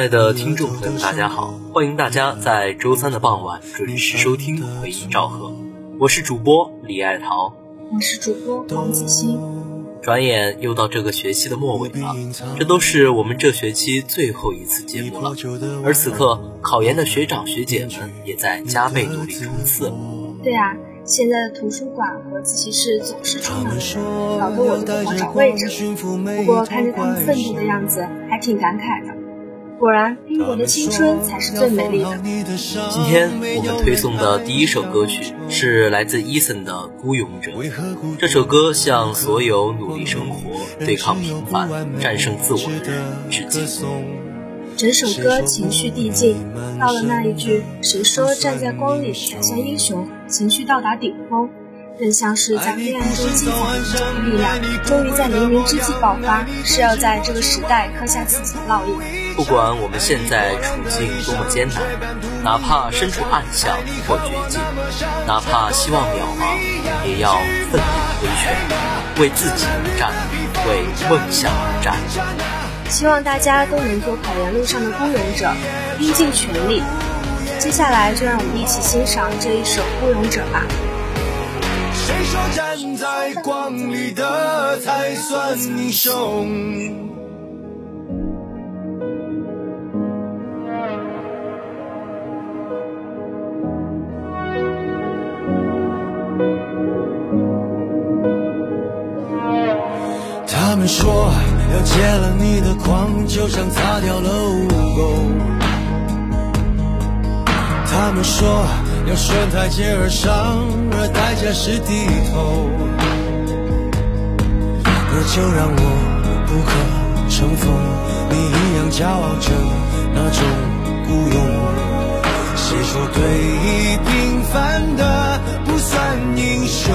亲爱的听众朋友们，大家好！欢迎大家在周三的傍晚准时收听《回忆赵贺》，我是主播李爱桃，我是主播王子欣。转眼又到这个学期的末尾了，这都是我们这学期最后一次节目了。而此刻，考研的学长学姐们也在加倍努力冲刺。对啊，现在的图书馆和自习室总是充满了人，搞得我都不好找位置。不过看着他们奋斗的样子，还挺感慨的。果然，拼搏的青春才是最美丽的。今天我们推送的第一首歌曲是来自 Eason 的《孤勇者》。这首歌向所有努力生活、对抗平凡、战胜自我的人致敬。整首歌情绪递进，到了那一句“谁说站在光里才像英雄”，情绪到达顶峰。更像是在黑暗中积攒已久的力量，终于在黎明之际爆发，是要在这个时代刻下自己的烙印。不管我们现在处境多么艰难，哪怕身处暗巷或绝境，哪怕希望渺茫，也要奋力挥拳，为自己而战，为梦想而战。希望大家都能做考研路上的孤勇者，拼尽全力。接下来就让我们一起欣赏这一首《孤勇者》吧。谁说站在光里的才算英雄？他们说，要戒了你的狂，就像擦掉了污垢。他们说。要顺台阶而上，而代价是低头。那就让我不可乘风，你一样骄傲着那种孤勇。谁说对弈平凡的不算英雄？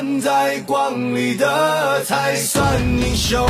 站在光里的才算英雄？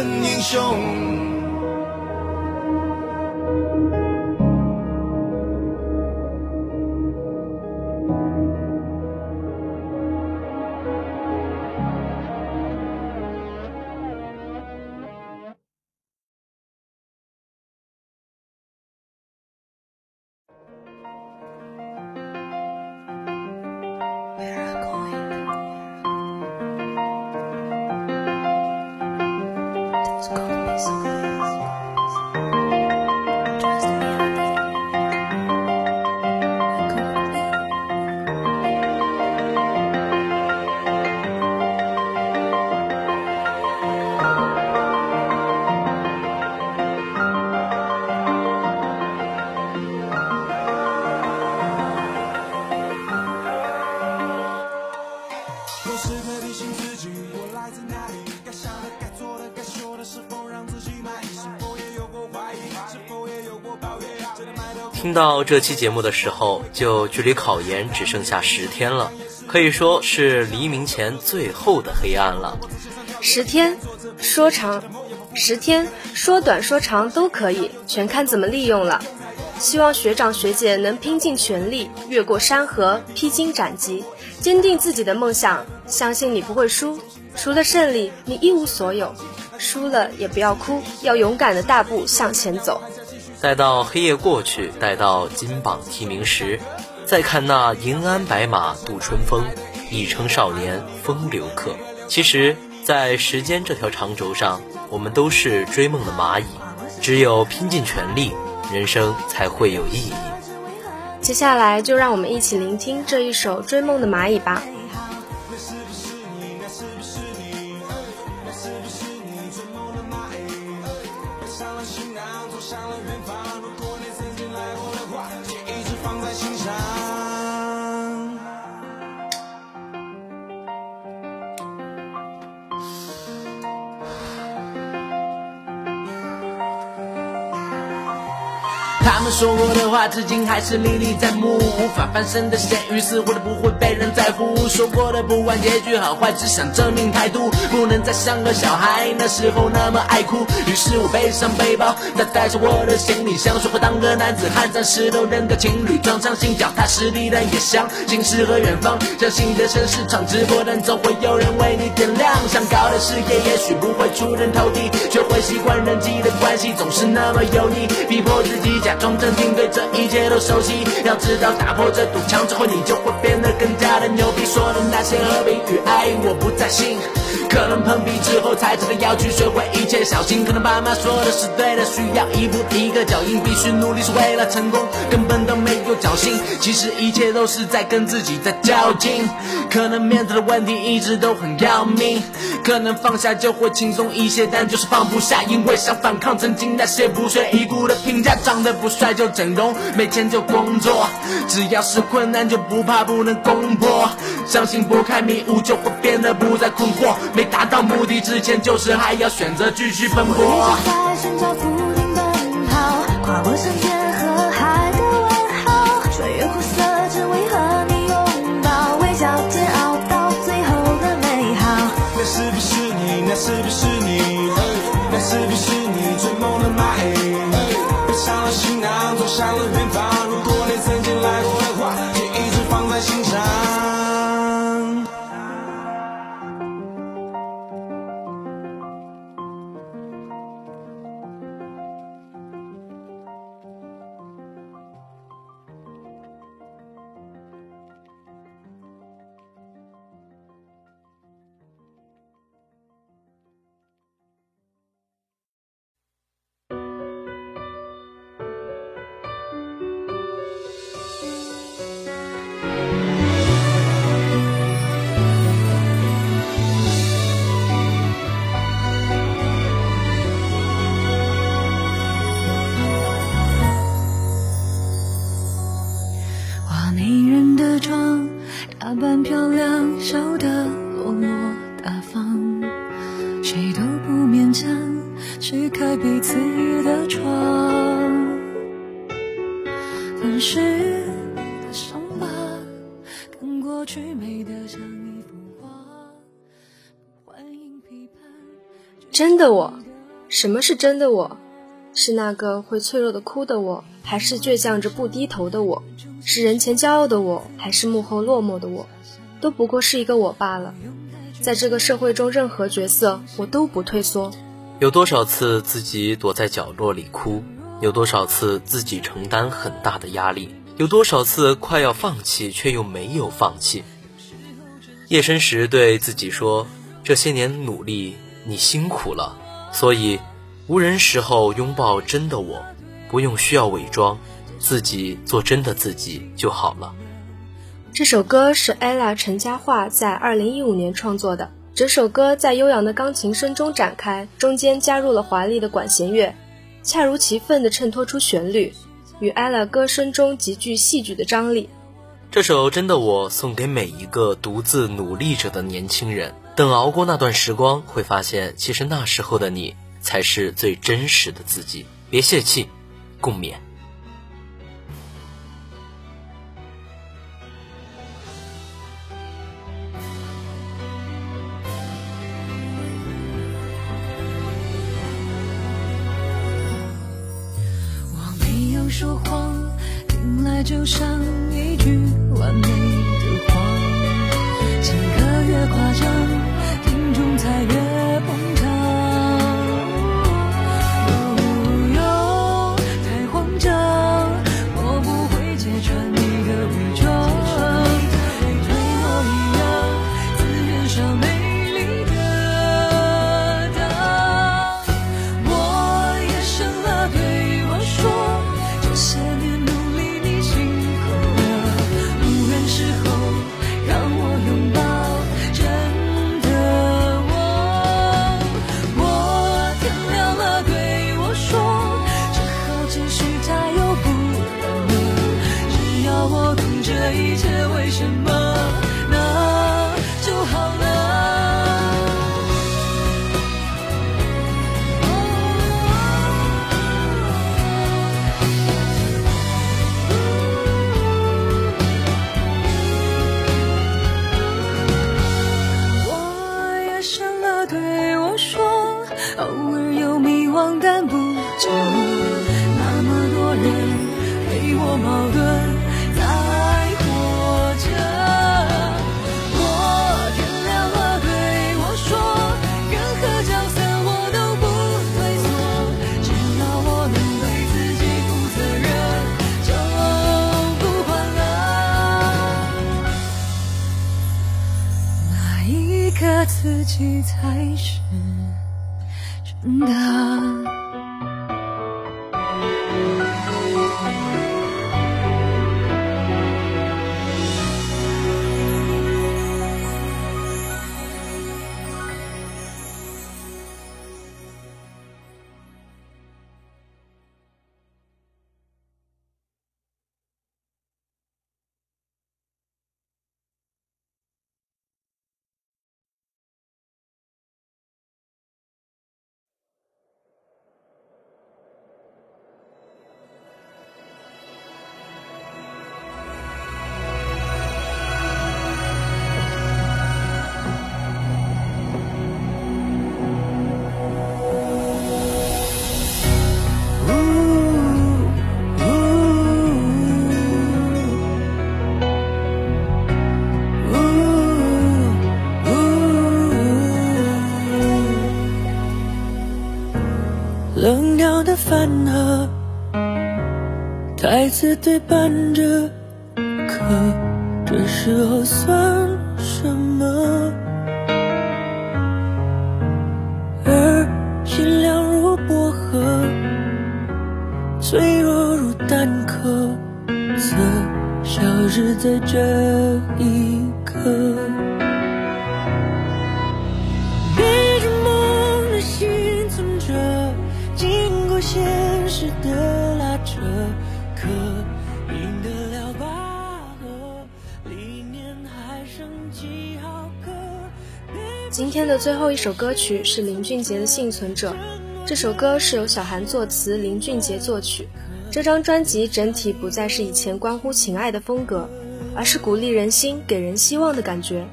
英雄。听到这期节目的时候，就距离考研只剩下十天了，可以说是黎明前最后的黑暗了。十天，说长，十天说短说长都可以，全看怎么利用了。希望学长学姐能拼尽全力，越过山河，披荆斩棘，坚定自己的梦想。相信你不会输，除了胜利，你一无所有；输了也不要哭，要勇敢的大步向前走。待到黑夜过去，待到金榜题名时，再看那银鞍白马度春风，一称少年风流客。其实，在时间这条长轴上，我们都是追梦的蚂蚁，只有拼尽全力，人生才会有意义。接下来，就让我们一起聆听这一首《追梦的蚂蚁》吧。他们说过的话，至今还是历历在目。无法翻身的咸鱼，似乎都不会被人在乎。说过的不管结局好坏，只想证明态度。不能再像个小孩，那时候那么爱哭。于是我背上背包，再带上我的行李箱，说过当个男子汉，暂时都扔个情侣装上心，脚踏实地的也想心诗和远方。相信人生是场直播，但总会有人为你点亮。想搞的事业也许不会出人头地，学会习惯人际的关系总是那么油腻，逼迫自己假装镇定，对这一切都熟悉。要知道打破这堵墙之后，你就会变得更加的牛逼。说的那些和平与爱，我不再信。可能碰壁之后才知道要去学会一切小心。可能爸妈说的是对的，需要一步一个脚印，必须努力是为了成功，根本都没有侥幸。其实一切都是在跟自己在较劲。可能面对的问题一直都很要命，可能放下就会轻松一些，但就是放不下，因为想反抗曾经那些不屑一顾的评价。长得不帅就整容，没钱就工作，只要是困难就不怕不能攻破。相信拨开迷雾就会变得不再困惑。没达到目的之前，就是还要选择继续奔波。我一直在寻找注定奔跑，跨过山间和海的问号，穿越苦涩，只为和你拥抱，微笑煎熬到最后的美好。那是不是你？那是不是亮，笑得落落大方，谁都不勉强去开彼此的窗。粉饰的伤疤，跟过去美得像一幅画，不欢迎批判。真的我，什么是真的我？是那个会脆弱的哭的我，还是倔强着不低头的我？是人前骄傲的我，还是幕后落寞的我？都不过是一个我罢了。在这个社会中，任何角色我都不退缩。有多少次自己躲在角落里哭？有多少次自己承担很大的压力？有多少次快要放弃却又没有放弃？夜深时对自己说：“这些年努力，你辛苦了。”所以，无人时候拥抱真的我，不用需要伪装，自己做真的自己就好了。这首歌是 ella 陈嘉桦在2015年创作的。整首歌在悠扬的钢琴声中展开，中间加入了华丽的管弦乐，恰如其分地衬托出旋律，与 ella 歌声中极具戏剧的张力。这首《真的我》送给每一个独自努力着的年轻人。等熬过那段时光，会发现其实那时候的你才是最真实的自己。别泄气，共勉。说谎，听来就像一句完美的谎。情歌越夸张，听众才越己才是真的。冷掉的饭盒，台词对半着，可这时候算什么？而心凉如薄荷，脆弱如蛋壳，则消失在这一刻。天的最后一首歌曲是林俊杰的《幸存者》，这首歌是由小韩作词，林俊杰作曲。这张专辑整体不再是以前关乎情爱的风格，而是鼓励人心、给人希望的感觉。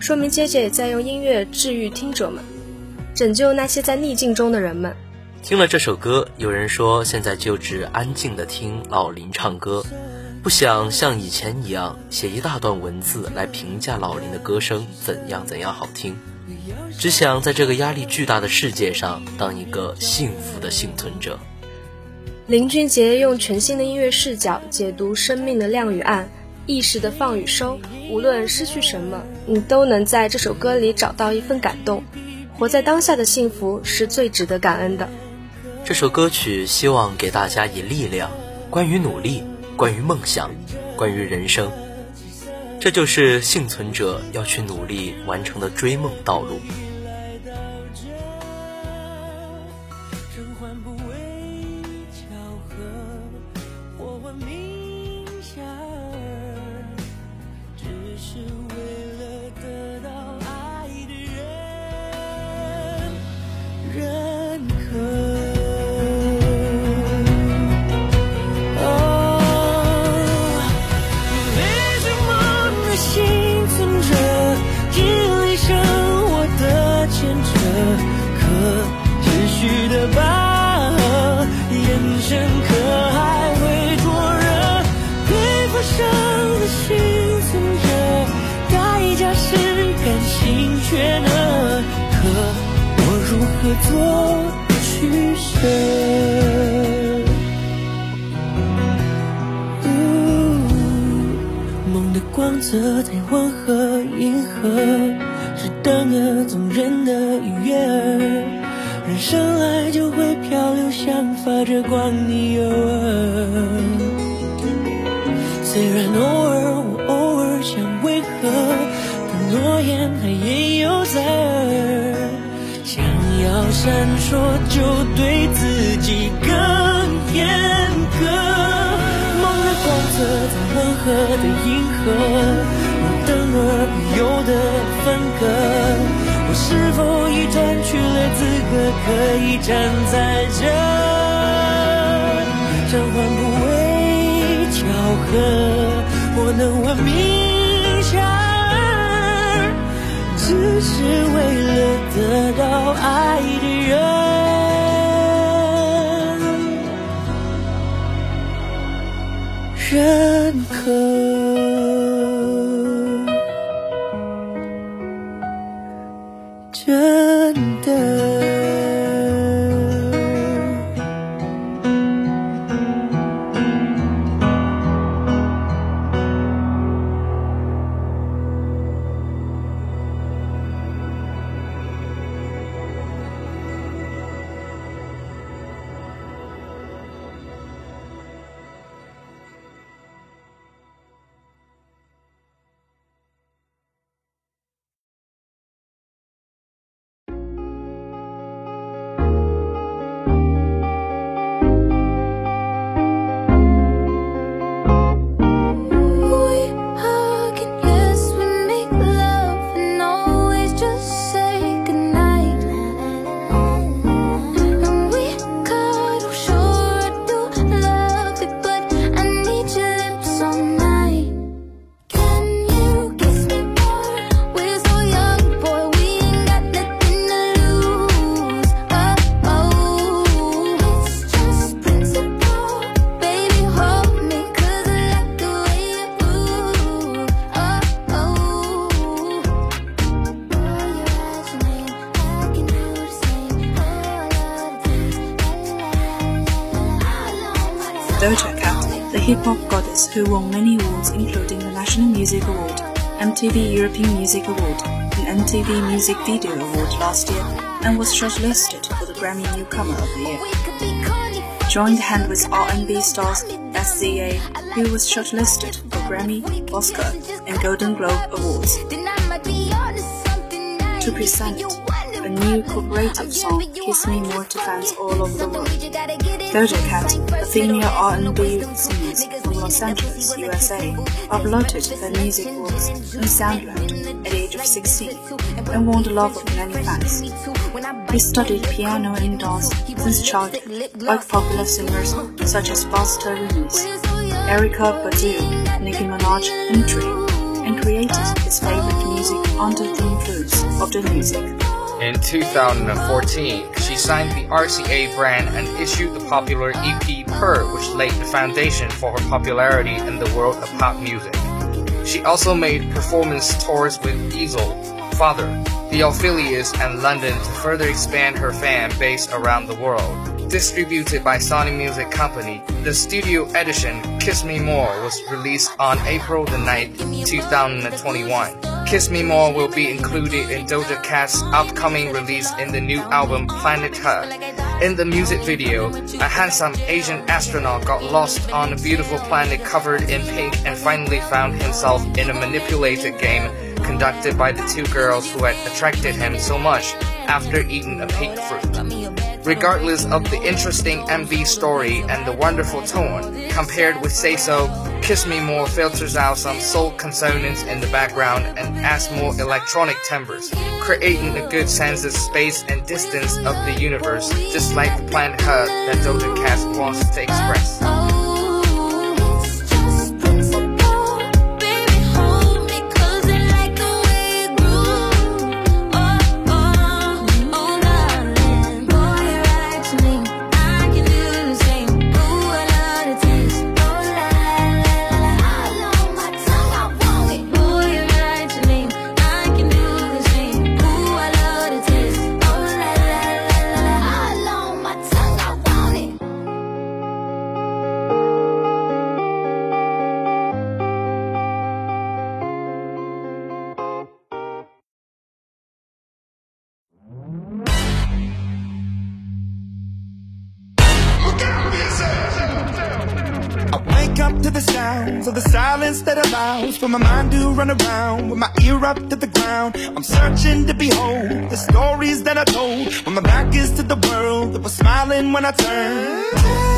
说明 JJ 在用音乐治愈听者们，拯救那些在逆境中的人们。听了这首歌，有人说现在就只安静的听老林唱歌，不想像以前一样写一大段文字来评价老林的歌声怎样怎样好听，只想在这个压力巨大的世界上当一个幸福的幸存者。林俊杰用全新的音乐视角解读生命的亮与暗，意识的放与收。无论失去什么，你都能在这首歌里找到一份感动。活在当下的幸福是最值得感恩的。这首歌曲希望给大家以力量，关于努力，关于梦想，关于人生。这就是幸存者要去努力完成的追梦道路。光泽太温和，银河是等儿纵人的愉悦儿，人生来就会漂流，像发着光的诱饵。虽然偶尔我偶尔想为何，但诺言还言犹在耳。想要闪烁，就对自己更严格。光泽和的银河，我等而不由的分割。我是否已赚取了资格，可以站在这？这换不为巧合，我能闻名遐迩，只是为了得到爱的人。可。Hip hop goddess who won many awards including the National Music Award, MTV European Music Award, and MTV Music Video Award last year, and was shortlisted for the Grammy Newcomer of the Year. Joined hand with R&B stars SZA, who was shortlisted for Grammy, Oscar, and Golden Globe Awards. To present a new cooperative song, Kiss Me More to fans all over the world. Doja Cat, a female R&B singer from Los Angeles, USA, uploaded her music works on SoundCloud at the age of 16 and won the love of many fans. He studied piano and dance since childhood, like popular singers such as Busta Rhymes, Erica Badu, Nicki Minaj, and Drake, and created his favorite music under the influence of the music. In 2014, she signed the RCA brand and issued the popular EP Purr, which laid the foundation for her popularity in the world of pop music. She also made performance tours with Easel, Father, The Ophelias, and London to further expand her fan base around the world. Distributed by Sony Music Company, the studio edition Kiss Me More was released on April the 9th, 2021. Kiss Me More will be included in Doja Cat's upcoming release in the new album Planet Her. In the music video, a handsome Asian astronaut got lost on a beautiful planet covered in pink and finally found himself in a manipulated game conducted by the two girls who had attracted him so much after eating a pink fruit. Regardless of the interesting MV story and the wonderful tone, compared with Say So, Kiss Me More filters out some soul consonants in the background and adds more electronic timbres, creating a good sense of space and distance of the universe, just like the planet Her that Doja Cat wants to express. Silence for my mind to run around with my ear up to the ground. I'm searching to behold the stories that I told when my back is to the world that was smiling when I turned.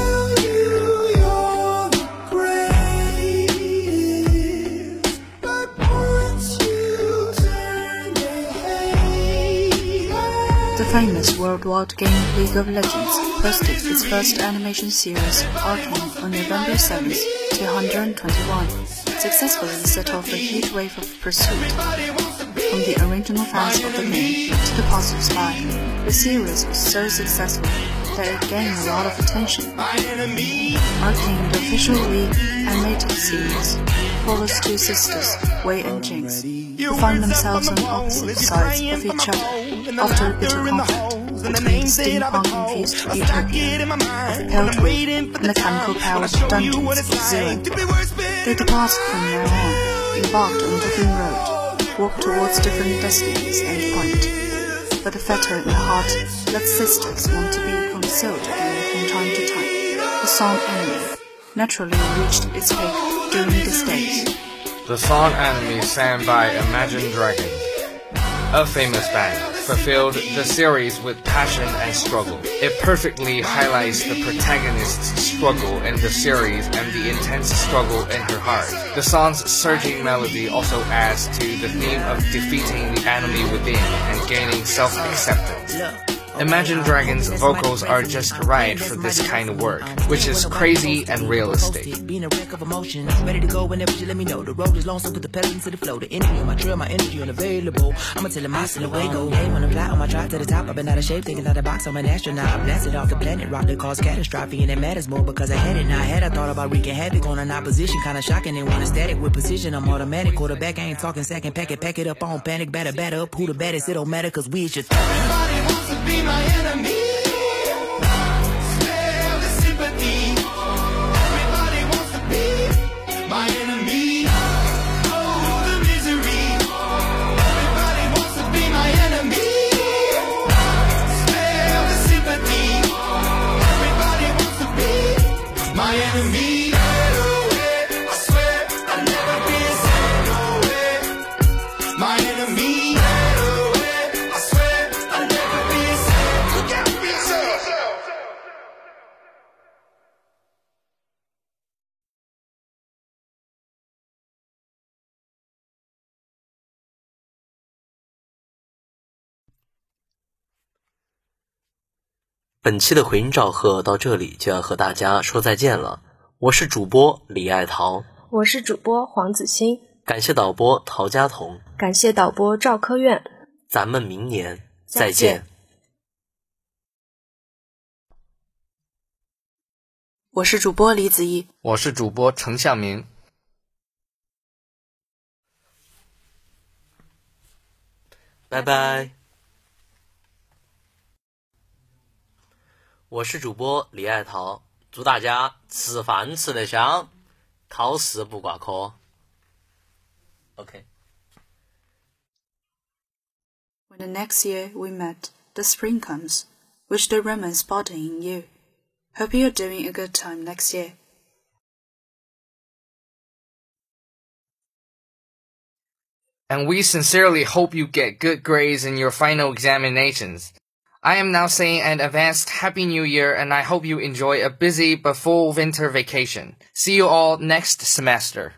The famous worldwide game League of Legends posted its first animation series, Arcane, on November 7, 221, successfully set off a huge wave of pursuit. From the original fans of the game to the passers-by, the series was so successful that it gained a lot of attention. Arcane, the official League animated series, follows two sisters, Wei and Jinx, who find themselves on opposite sides of each other after a bitter conflict between steampunk-infused utopia of pale with mechanical-powered dungeons of Zero. They depart from now on, embarked on a different road, walk towards different destinies and point. But the fetter in the heart let sisters want to be consoled again from time to time. The song Enemy naturally reached its peak during this days. The song Enemy sang by Imagine Dragons, a famous band, fulfilled the series with passion and struggle. It perfectly highlights the protagonist's struggle in the series and the intense struggle in her heart. The song's surging melody also adds to the theme of defeating the enemy within and gaining self-acceptance. Imagine Dragons' vocals are just right for this kind of work, which is crazy and realistic. Being a wreck of emotions, ready to go whenever you let me know. The road is long, so put the pedal into the flow. The energy on my trail, my energy unavailable. I'ma tell I go. Game on the fly on my drive to the top. I've been out of shape, out the box. I'm an astronaut. I blasted off the planet, rock that caused catastrophe, and it matters more because I had it. Now I had I thought about wreaking havoc on an opposition, kinda shocking. And when static with precision, I'm automatic. Quarterback, I ain't talking second pack it up on panic, batter, batter up. Who the baddest? It don't matter, cause we my enemy. 本期的回音赵贺到这里就要和大家说再见了，我是主播李爱桃，我是主播黄子欣，感谢导播陶佳彤，感谢导播赵科院，咱们明年再见我是主播李子毅，我是主播程向明。拜拜。我是主播李爱桃，祝大家吃饭吃得香，考试不挂科。OK。 When the next year we met, the spring comes, which the Roman spotted in you. Hope you're doing a good time next year. and we sincerely hope you get good grades in your final examinations. I am now saying an advanced Happy New Year and I hope you enjoy a busy but full winter vacation. See you all next semester.